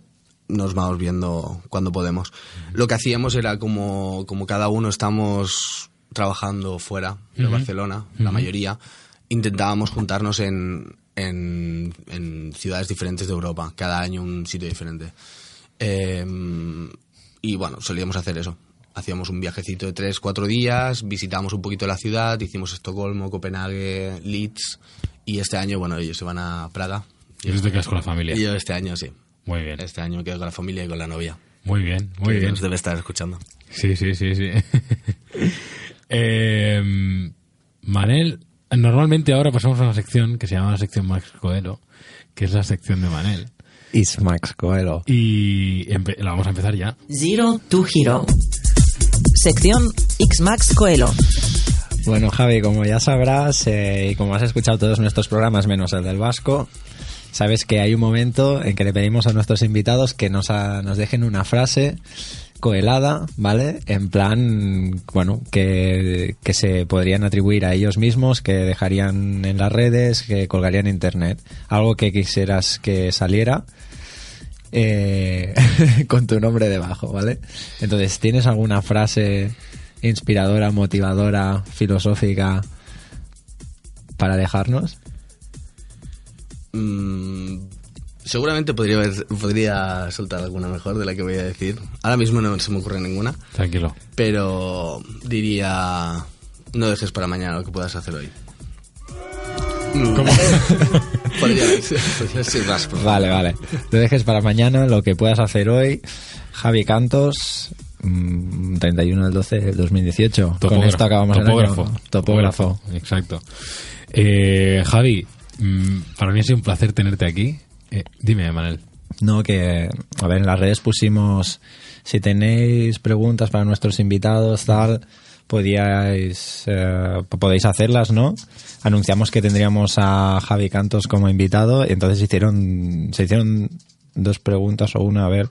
nos vamos viendo cuando podemos. Lo que hacíamos era como, como cada uno estamos trabajando fuera de Barcelona, la mayoría, intentábamos juntarnos en, en, en ciudades diferentes de Europa, cada año un sitio diferente. Eh, y bueno, solíamos hacer eso. Hacíamos un viajecito de tres, cuatro días, visitamos un poquito la ciudad, hicimos Estocolmo, Copenhague, Leeds y este año, bueno, ellos se van a Praga. Y te quedas con la familia. Y yo este año sí. Muy bien. Este año me quedo con la familia y con la novia. Muy bien, muy que bien. Nos debe estar escuchando. Sí, sí, sí, sí. Eh, Manel, normalmente ahora pasamos a una sección que se llama la sección Max Coelho, que es la sección de Manel. Is Max Coelho. Y la vamos a empezar ya. Zero to Hero. Sección X-Max Coelho. Bueno, Javi, como ya sabrás, eh, y como has escuchado todos nuestros programas menos el del Vasco, sabes que hay un momento en que le pedimos a nuestros invitados que nos, nos dejen una frase coelada, ¿vale? En plan, bueno, que, que se podrían atribuir a ellos mismos, que dejarían en las redes, que colgarían internet. Algo que quisieras que saliera eh, con tu nombre debajo, ¿vale? Entonces, ¿tienes alguna frase inspiradora, motivadora, filosófica para dejarnos? Mm, seguramente podría, haber- podría soltar alguna mejor de la que voy a decir. Ahora mismo no se me ocurre ninguna, Tranquilo. pero diría, no dejes para mañana lo que puedas hacer hoy. podría ser, podría ser más. Vale, vale. Te dejes para mañana lo que puedas hacer hoy. Javi Cantos, mm, 31 del 12 del 2018. Con Topógrafo. esto acabamos el Topógrafo. año. Topógrafo. Exacto. Eh, Javi, mm, para mí ha sido un placer tenerte aquí. Eh, dime, Manel. No, que, a ver, en las redes pusimos, si tenéis preguntas para nuestros invitados, tal, podíais, eh, podéis hacerlas, ¿no? Anunciamos que tendríamos a Javi Cantos como invitado, y entonces hicieron, se hicieron dos preguntas o una, a ver.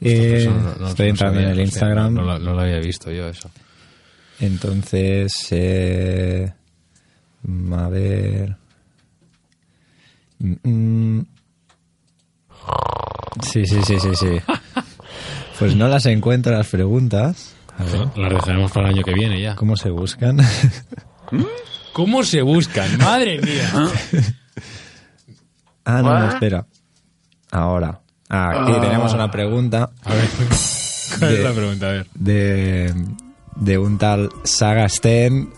Eh, no- no- estoy no entrando en el Instagram. No, no lo- no lo había visto yo eso. Entonces, eh, a ver. Mm, mm. Sí, sí, sí, sí, sí. Pues no las encuentro las preguntas. A ver, Las dejaremos para el año que viene ya. ¿cómo se buscan? ¿Cómo se buscan? Madre mía. Ah, no, no, espera. Ahora. Ah, aquí tenemos una pregunta A ver, ¿cuál es la pregunta? A ver. de, de un tal Saga Sten.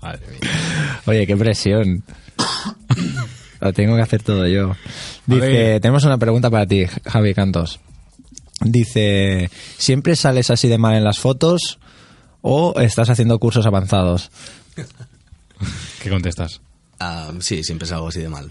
Madre mía. Oye, qué presión. Lo tengo que hacer todo yo. Dice, tenemos una pregunta para ti, Javi Cantos. Dice, ¿siempre sales así de mal en las fotos o estás haciendo cursos avanzados? ¿Qué contestas? Ah, sí, siempre es algo así de mal.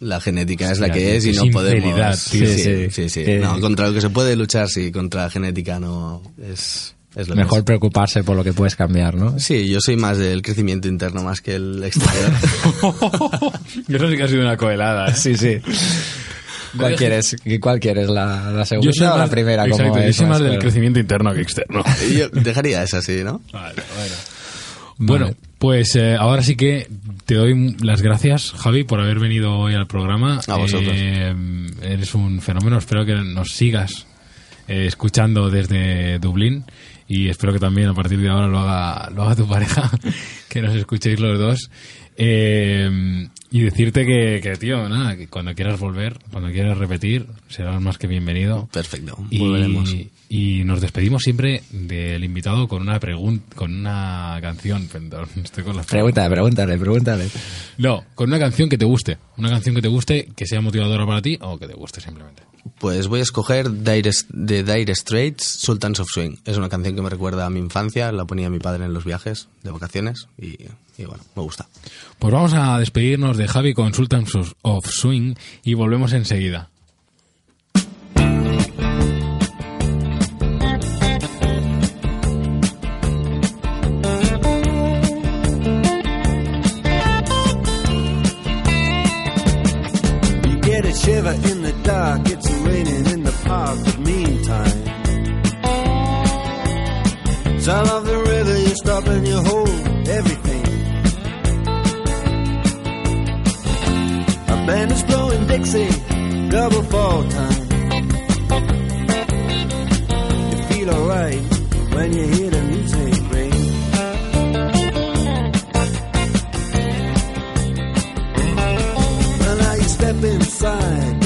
La genética es la que es y no podemos. tío. Sí, Sí, sí, sí. sí. No, contra lo que se puede luchar, sí. Contra la genética no es, es lo que Mejor es. preocuparse por lo que puedes cambiar, ¿no? Sí, yo soy más del crecimiento interno más que el exterior. Eso sí que ha sido una coelada. ¿eh? Sí, sí. ¿Cuál quieres, ¿Cuál quieres? ¿La, la segunda Yo soy o la más- primera? Exacto, como yo es soy más más del crecimiento interno que externo. yo dejaría esa así, ¿no? Vale, bueno. Bueno, pues eh, ahora sí que te doy las gracias, Javi, por haber venido hoy al programa. A vosotros. Eh, eres un fenómeno, espero que nos sigas eh, escuchando desde Dublín y espero que también a partir de ahora lo haga, lo haga tu pareja, que nos escuchéis los dos. Eh, y decirte que, que, tío, nada, que cuando quieras volver, cuando quieras repetir, serás más que bienvenido. Perfecto. Y, Volveremos. y nos despedimos siempre del invitado con una pregunta, con una canción. Perdón, estoy con las Pregúntale, pregúntale, pregúntale. No, con una canción que te guste. Una canción que te guste, que sea motivadora para ti o que te guste simplemente. Pues voy a escoger Dire, de Dire Straits, Sultans of Swing. Es una canción que me recuerda a mi infancia, la ponía mi padre en los viajes de vacaciones y, y bueno, me gusta. Pues vamos a despedirnos de Javi con Sultans of- Swing y volvemos enseguida. Blowing double fall time. You feel alright when you hear the music ring. Well, now you step inside,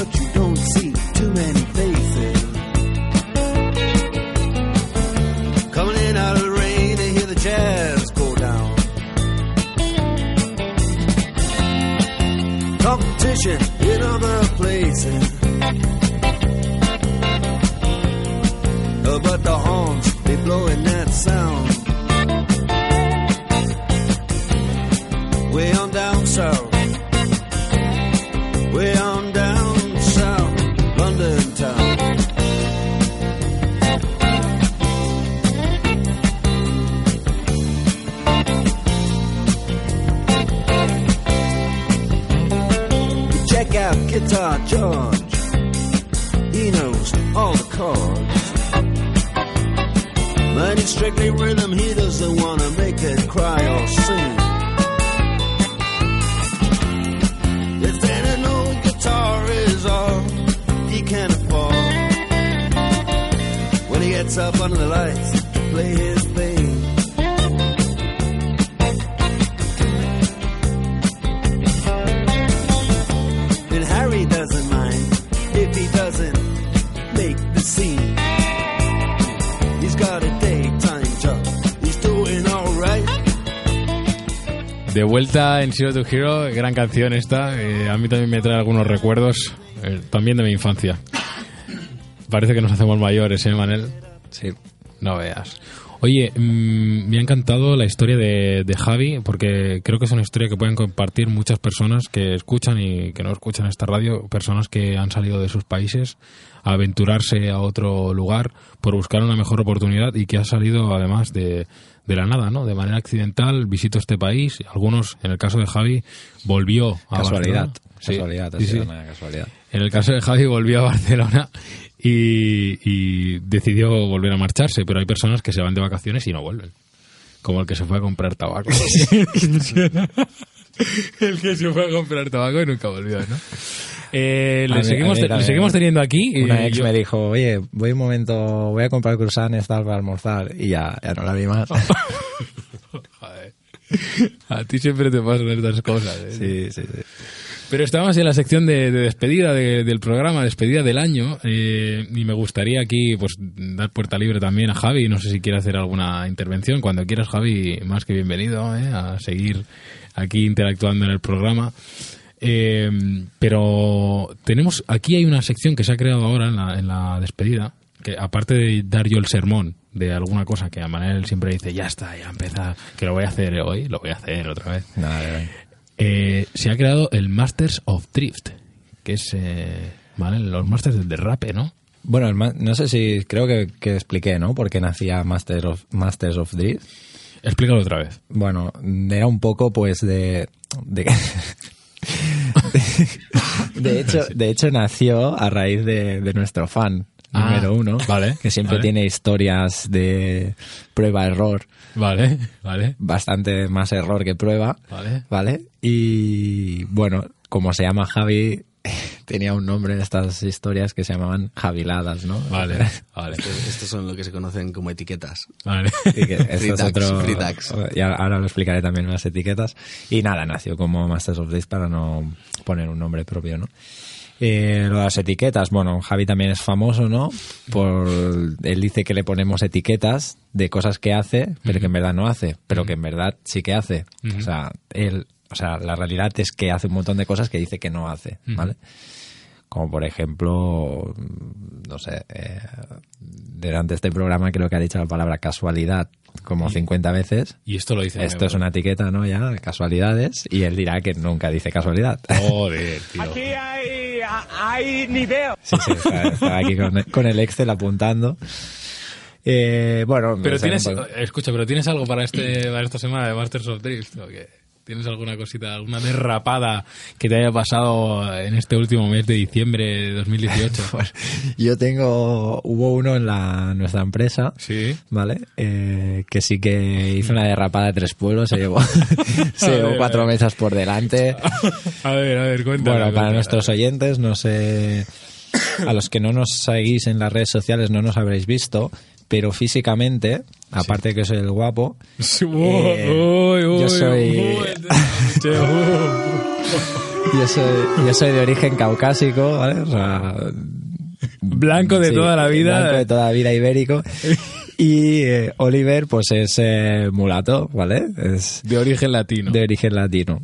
vuelta en Zero to Hero, gran canción esta. eh, a mí también me trae algunos recuerdos, eh, también de mi infancia. Parece que nos hacemos mayores, ¿eh, Manel? Sí. No veas. Oye, mm, me ha encantado la historia de, de Javi, porque creo que es una historia que pueden compartir muchas personas que escuchan y que no escuchan esta radio, personas que han salido de sus países a aventurarse a otro lugar por buscar una mejor oportunidad y que ha salido además de, de la nada, ¿no? De manera accidental, visito este país. Algunos, en el caso de Javi, volvió a Casualidad. Barcelona. Casualidad, sí, sí. una casualidad. En el caso de Javi volvió a Barcelona y, y decidió volver a marcharse, pero hay personas que se van de vacaciones y no vuelven. Como el que se fue a comprar tabaco. el que se fue a comprar tabaco y nunca volvió, ¿no? Eh, le, mí- seguimos, le teniendo aquí. Una ex yo- me dijo, oye, voy un momento, voy a comprar croissants tal para almorzar y ya, ya no la vi más. Joder. A ti siempre te pasan estas cosas. ¿eh? sí, sí, sí. Pero estamos en la sección de, de despedida de- del programa, despedida del año, eh, y me gustaría aquí pues dar puerta libre también a Javi. No sé si quiere hacer alguna intervención. Cuando quieras, Javi, más que bienvenido ¿eh? a seguir aquí interactuando en el programa. Eh, pero tenemos aquí hay una sección que se ha creado ahora en la, en la despedida, que aparte de dar yo el sermón de alguna cosa que a Manel siempre dice, ya está, ya empieza, que lo voy a hacer hoy, lo voy a hacer otra vez. Nada, de- Eh, se ha creado el Masters of Drift, que es eh, ¿vale? los Masters del derrape, ¿no? Bueno, no sé si creo que, que expliqué, ¿no? Por qué nacía Master of, Masters of Drift. Explícalo otra vez. Bueno, era un poco pues de... De, de hecho, de hecho nació a raíz de, de nuestro fan Ah, número uno, vale, que siempre vale. tiene historias de prueba-error, Vale, vale. bastante más error que prueba, Vale. ¿vale? Y bueno, como se llama Javi, tenía un nombre en estas historias que se llamaban Javiladas, ¿no? Vale, vale. Estos, son lo que se conocen como etiquetas. Vale. Free tags, otro- free tags. y ahora lo explicaré también en las etiquetas. Y nada, nació como Masters of This para no poner un nombre propio, ¿no? Eh, lo de las etiquetas, bueno, Javi también es famoso, ¿no? Por, él dice que le ponemos etiquetas de cosas que hace, pero que en verdad no hace, pero que en verdad sí que hace. O sea, él, o sea, la realidad es que hace un montón de cosas que dice que no hace, ¿vale? Como por ejemplo, no sé, eh, durante este programa creo que ha dicho la palabra casualidad como 50 veces. Y esto lo dice. Esto es una etiqueta, ¿no? Ya, casualidades. Y él dirá que nunca dice casualidad. Joder, tío. Aquí hay, hay nivel. Sí, sí, está, está aquí con, con el Excel apuntando. Eh, bueno, Pero tienes, escucha, pero tienes algo para este para esta semana de Masters of Drift o qué? ¿Tienes alguna cosita, alguna derrapada que te haya pasado en este último mes de diciembre de 2018? Pues, yo tengo, hubo uno en la, nuestra empresa, Sí. ¿vale? Eh, que sí que hizo una derrapada de tres pueblos, se llevó, se llevó A ver, cuatro mesas por delante. A ver, a ver, cuéntame. Bueno, para nuestros oyentes, no sé, a los que no nos seguís en las redes sociales no nos habréis visto, pero físicamente, aparte que soy el guapo, uy, Eh, uy, yo soy- yo soy, yo soy de origen caucásico, ¿vale? O sea, Blanco de sí, toda la vida. blanco de toda la vida ibérico. Y eh, Oliver, pues es eh, mulato, ¿vale? Es De origen latino. de origen latino.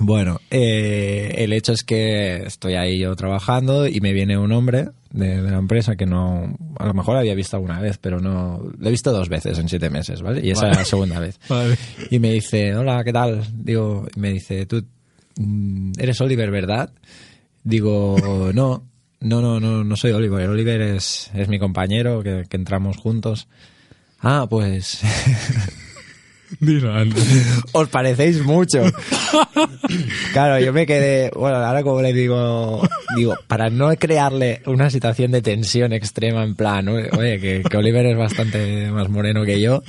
Bueno, eh, el hecho es que estoy ahí yo trabajando y me viene un hombre de, de la empresa que no, a lo mejor había visto alguna vez, pero no, lo he visto dos veces en siete meses, ¿vale? Y esa Vale. es la segunda vez. Vale. Y me dice, hola, ¿qué tal? Digo, y me dice, tú mm, eres Oliver, ¿verdad? Digo, no, no, no, no, no soy Oliver. Oliver es, es mi compañero que, que entramos juntos. Ah, pues Dilo, os parecéis mucho. Claro, yo me quedé, bueno, ahora como le digo, digo, para no crearle una situación de tensión extrema en plan, oye, que, que Oliver es bastante más moreno que yo,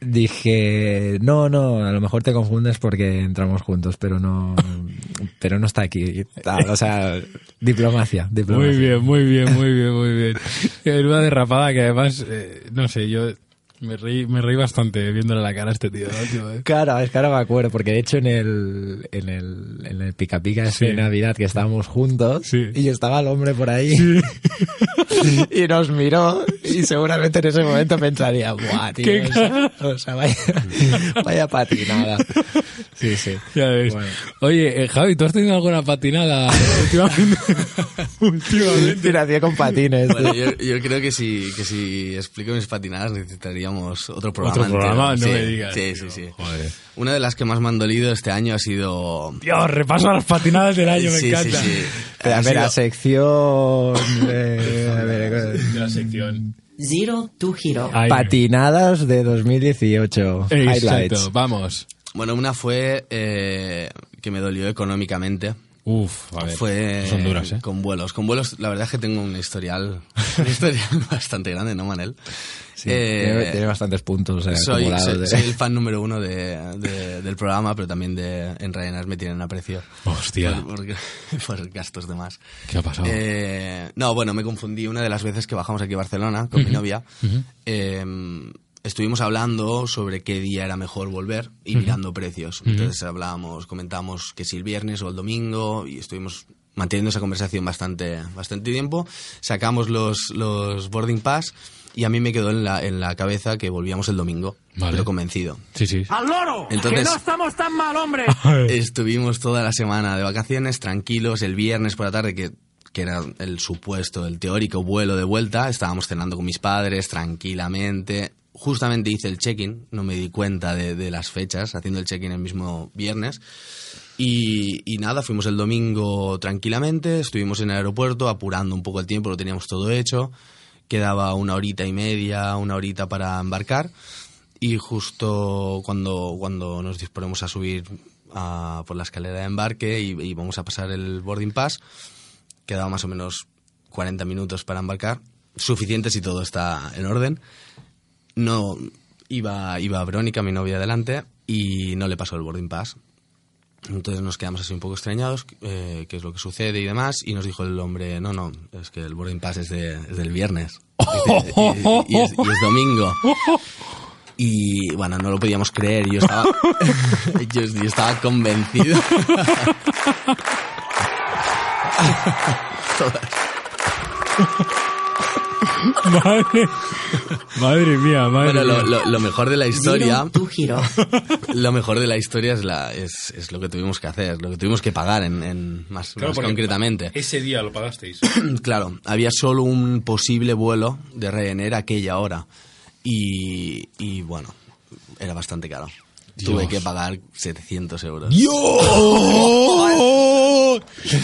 dije, no, no, a lo mejor te confundes porque entramos juntos, pero no, pero no está aquí. O sea, diplomacia, diplomacia. Muy bien, muy bien, muy bien, muy bien. Es una derrapada que además, eh, no sé, yo me reí, me reí bastante viéndole la cara a este tío. ¿no, tío? eh? Claro, es que ahora me acuerdo, porque de hecho en el, en el, en el pica pica ese Sí. de Navidad que estábamos juntos Sí. y estaba el hombre por ahí y nos miró y seguramente en ese momento pensaría, buah, tío, ¿Qué o sea, o sea, vaya, vaya patinada. Sí, sí. Ya ves. Bueno. Oye, eh, Javi, ¿tú has tenido alguna patinada últimamente? últimamente. Tiración con patines. Bueno, yo, yo creo que si, que si explico mis patinadas necesitaríamos otro programa. Otro programa, entero. no Sí, me digas. Sí, tío. sí, sí. Joder. Una de las que más me han dolido este año ha sido... Dios, repaso a las patinadas del año, me Sí, encanta. Sí, sí. Ha espera, sido- sección... eh, a ver, De la sección. Zero to Hero. Ahí. patinadas de 2018. Exacto, Highlights. vamos. Bueno, una fue eh, que me dolió económicamente, Uf, a ver. Fue Son duras, ¿eh? con vuelos. Con vuelos, la verdad es que tengo un historial, un historial bastante grande, ¿no, Manel? Sí, Eh, tiene, tiene bastantes puntos eh, soy, soy- de- soy el fan número uno de, de- del programa, pero también de en Ryanair me tienen aprecio. Hostia. Por, por- por gastos de más. ¿Qué ha pasado? Eh, no, bueno, me confundí una de las veces que bajamos aquí a Barcelona con mi novia. Eh, estuvimos hablando sobre qué día era mejor volver y mirando precios. Entonces hablábamos, comentamos que si el viernes o el domingo y estuvimos manteniendo esa conversación bastante, bastante tiempo. Sacamos los, los boarding pass y a mí me quedó en la, en la cabeza que volvíamos el domingo, Vale. pero convencido. Sí, sí. ¡Al loro! Entonces- ¡Que no estamos tan mal, hombre! Estuvimos toda la semana de vacaciones, tranquilos, el viernes por la tarde, que, que era el supuesto, el teórico vuelo de vuelta, estábamos cenando con mis padres tranquilamente. Justamente hice el check-in, no me di cuenta de, de las fechas, haciendo el check-in el mismo viernes. Y, y nada, fuimos el domingo tranquilamente, estuvimos en el aeropuerto apurando un poco el tiempo, lo teníamos todo hecho. Quedaba una horita y media, una horita para embarcar. Y justo cuando, cuando nos disponemos a subir a- por la escalera de embarque y, y vamos a pasar el boarding pass, quedaba más o menos 40 minutos para embarcar, suficiente si todo está en orden. No iba, iba Verónica, mi novia, adelante y no le pasó el boarding pass. Entonces nos quedamos así un poco extrañados, eh, qué es lo que sucede y demás, y nos dijo el hombre, no, no, es que el boarding pass es, de- es del viernes y, y es, y es domingo. Y bueno, no lo podíamos creer, yo estaba, yo, yo estaba convencido. madre, madre mía, madre Bueno, lo, mía. lo- lo mejor de la historia, to Hero. lo mejor de la historia es, la, es, es lo que tuvimos que hacer, lo que tuvimos que pagar en, en más, Claro, más porque concretamente. Ese día lo pagasteis. Claro, había solo un posible vuelo de Ryanair a aquella hora. Y, y bueno, era bastante caro. Tuve que pagar 700 euros. ¡Dios!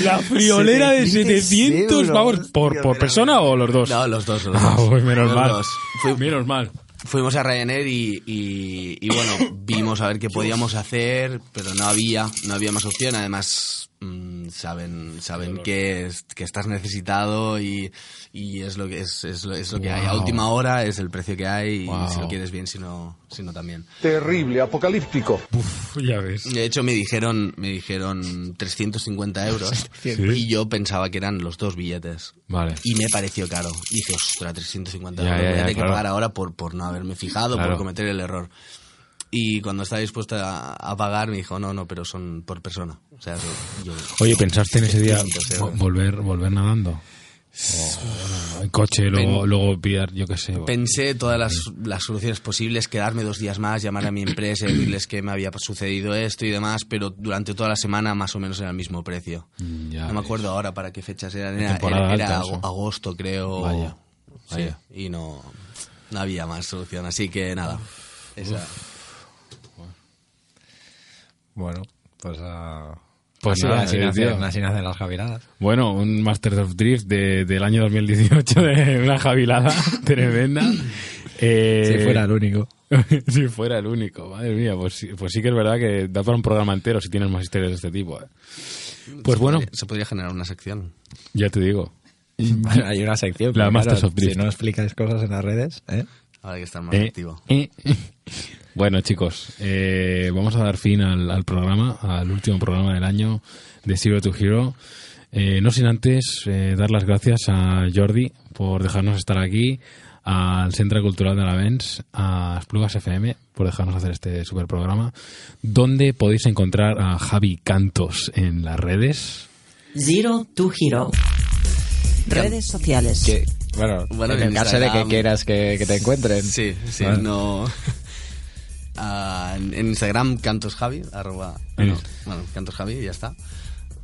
La friolera de 700 700 euros. pavos por, por persona o los dos. No, los dos. Los Ah, dos. menos Los mal. dos. Fui- Menos mal. fuimos a Ryanair y, y, y, bueno, vimos a ver qué podíamos hacer, pero no había, no había más opción. Además, mm, saben, saben que, es- que estás necesitado y, y es lo que es, es lo, es lo que hay. A última hora es el precio que hay Wow. y si lo quieres bien, si no, si no también. Terrible, apocalíptico. Uf, ya ves. De hecho, me dijeron, me dijeron 350 euros Sí. y yo pensaba que eran los dos billetes. Vale. Y me pareció caro. Dije, ostras, 350 Ya, euros. ya, voy a tener que pagar ahora por, por no haberme fijado, Claro. por cometer el error. Y cuando estaba dispuesta a, pagar, me dijo, no, no, pero son por persona. O sea, yo... Oye, ¿pensaste en ese día 700 vo- euros. volver, volver nadando? O en coche, luego, luego pillar, yo qué sé. Pensé todas las, las soluciones posibles, quedarme dos días más, llamar a mi empresa y decirles que me había sucedido esto y demás, pero durante toda la semana más o menos era el mismo precio. Mm, ya no me acuerdo ahora para qué fechas eran. Era, era- alta, agosto, creo. Vaya, Sí, vaya. y no, no había más solución. Así que nada. esa- Bueno, pues... ah, Pues nada, así eh, nacen, tío. así nacen las javiladas. Bueno, un Master of Drift de- del año 2018 de una jabilada tremenda. Eh, Si fuera el único. si fuera el único, madre mía, pues, sí- pues sí que es verdad que da para un programa entero si tienes más historias de este tipo. eh. Pues se bueno, podría- se podría generar una sección. ya te digo. Hay una sección. La Masters of Drift. Si no explicáis cosas en las redes, ¿eh? Ahora hay que estar más Eh, activo. eh. Bueno, chicos, eh, vamos a dar fin al, al programa, al último programa del año de Zero to Hero. Eh, no sin antes eh, dar las gracias a Jordi por dejarnos estar aquí, al Centro Cultural de Alavens, a Esplugas FM por dejarnos hacer este super programa, donde podéis encontrar a Javi Cantos en las redes. Zero to Hero. Redes sociales. Bueno, Bueno, en el en caso de que Instagram- quieras que, que te encuentren. Sí, sí, Vale. no. Ah, en en Instagram, cantosjavi, arroba. En- no, bueno, cantosjavi y ya está.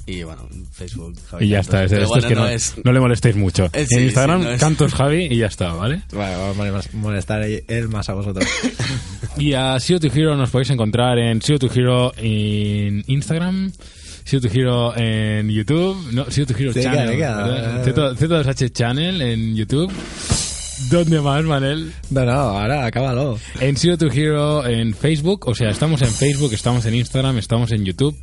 Y bueno, en Facebook, Javi Y ya Cantos. está, es, esto es bueno, que no no, es- no le molestéis mucho. Eh, sí, en Instagram, sí, no es- Cantos Javi y ya está, ¿vale? Vale, vamos a molestar él más a vosotros. Y a to Hero nos podéis encontrar en to Hero en Instagram, Zero to Hero en YouTube, no, Zero to Hero Channel, venga. ¿verdad? Z- Z2H Channel en YouTube. ¿Dónde más, Manel? no, no, ahora acábalo. En Zero to Hero en Facebook, o sea, estamos en Facebook, estamos en Instagram, estamos en YouTube.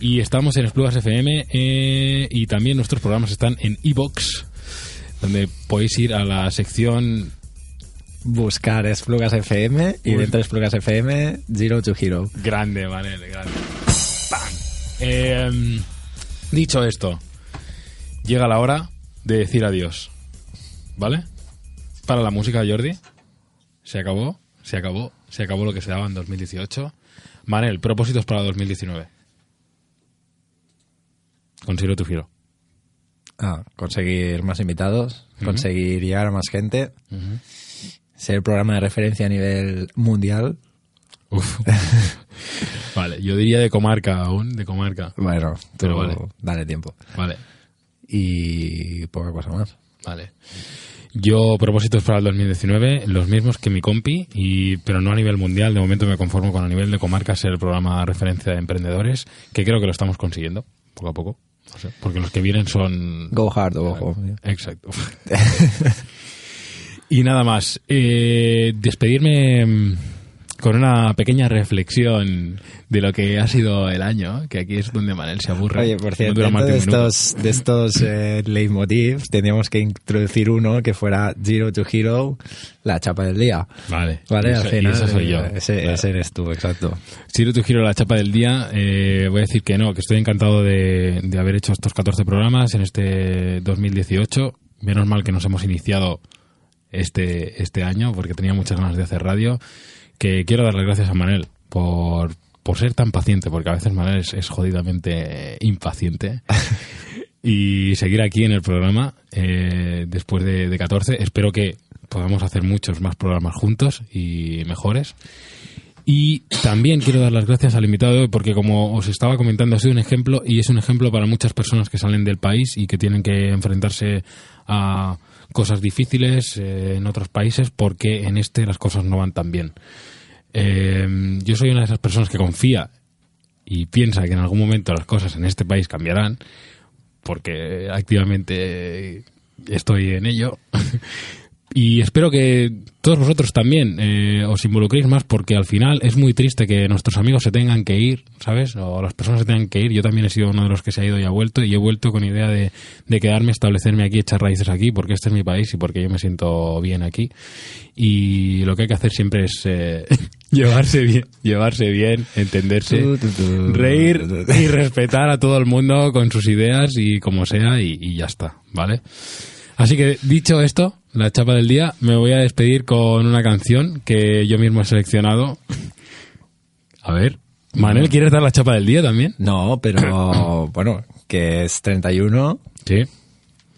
Y estamos en Esplugas FM eh, y también nuestros programas están en iBox, donde podéis ir a la sección Buscar Esplugas FM y dentro de Esplugas FM, Zero to Hero. grande, Manel, grande. ¡Pam! Eh, dicho esto, llega la hora de decir adiós. ¿Vale? Para la música, Jordi. Se acabó, se acabó, se acabó lo que se daba en 2018. Manel, propósitos para 2019. Consigo tu giro. Ah, conseguir más invitados, conseguir llegar a más gente, ser el programa de referencia a nivel mundial. Uf. vale, yo diría de comarca aún, de comarca. Bueno, Pero pero vale. dale tiempo. Vale, Y poca cosa más. vale. Yo propósitos para el 2019, los mismos que mi compi, y, pero no a nivel mundial. De momento me conformo con a nivel de comarca ser el programa de referencia de emprendedores, que creo que lo estamos consiguiendo, poco a poco. Porque los que vienen son... Go hard o go home. Exacto. y nada más. Eh, despedirme mm, con una pequeña reflexión de lo que ha sido el año, que aquí es donde Manel se aburre. Oye, por cierto, de estos, de estos eh, leitmotivs tendríamos que introducir uno que fuera Zero to Hero, la chapa del día. Vale, Vale, ese- final, ese soy yo. Ese, Claro. ese eres tú, exacto. No tu giro la chapa del día, eh, voy a decir que no, que estoy encantado de, de haber hecho estos 14 programas en este 2018. Menos mal que nos hemos iniciado este, este año, porque tenía muchas ganas de hacer radio. Que quiero dar las gracias a Manel por, por ser tan paciente, porque a veces Manel es, es jodidamente impaciente. y seguir aquí en el programa eh, después de, de 14. Espero que podamos hacer muchos más programas juntos y mejores. Y también quiero dar las gracias al invitado de hoy porque como os estaba comentando ha sido un ejemplo y es un ejemplo para muchas personas que salen del país y que tienen que enfrentarse a cosas difíciles eh, en otros países porque en este las cosas no van tan bien. Eh, yo soy una de esas personas que confía y piensa que en algún momento las cosas en este país cambiarán porque activamente estoy en ello. Y espero que todos vosotros también eh, os involucréis más porque al final es muy triste que nuestros amigos se tengan que ir, ¿sabes? O las personas se tengan que ir. Yo también he sido uno de los que se ha ido y ha vuelto y he vuelto con idea de, de quedarme, establecerme aquí, echar raíces aquí porque este es mi país y porque yo me siento bien aquí. Y lo que hay que hacer siempre es eh, llevarse bien, llevarse bien, entenderse, reír y respetar a todo el mundo con sus ideas y como sea y, y ya está, ¿vale? Así que dicho esto, la chapa del día, me voy a despedir con una canción que yo mismo he seleccionado. A ver, Manel, ¿quieres dar la chapa del día también? No, pero bueno, que es 31. Sí.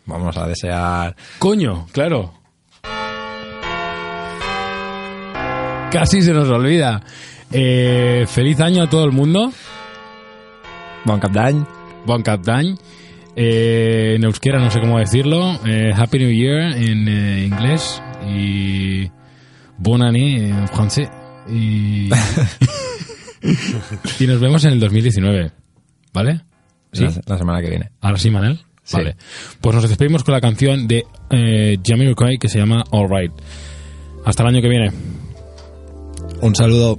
Vamos a desear. Coño, claro. Casi se nos olvida. Eh, feliz año a todo el mundo. Bon Cap d'Any. Bon Cap d'Any. Eh, en euskera no sé cómo decirlo. Eh, Happy New Year en eh, inglés. Y Bon année en francés. Y, y nos vemos en el 2019. ¿Vale? ¿Sí? La, la semana que viene. Ahora sí, Manel. Sí. Vale. Pues nos despedimos con la canción de eh, Jamiroquai que se llama All Right. Hasta el año que viene. Un saludo.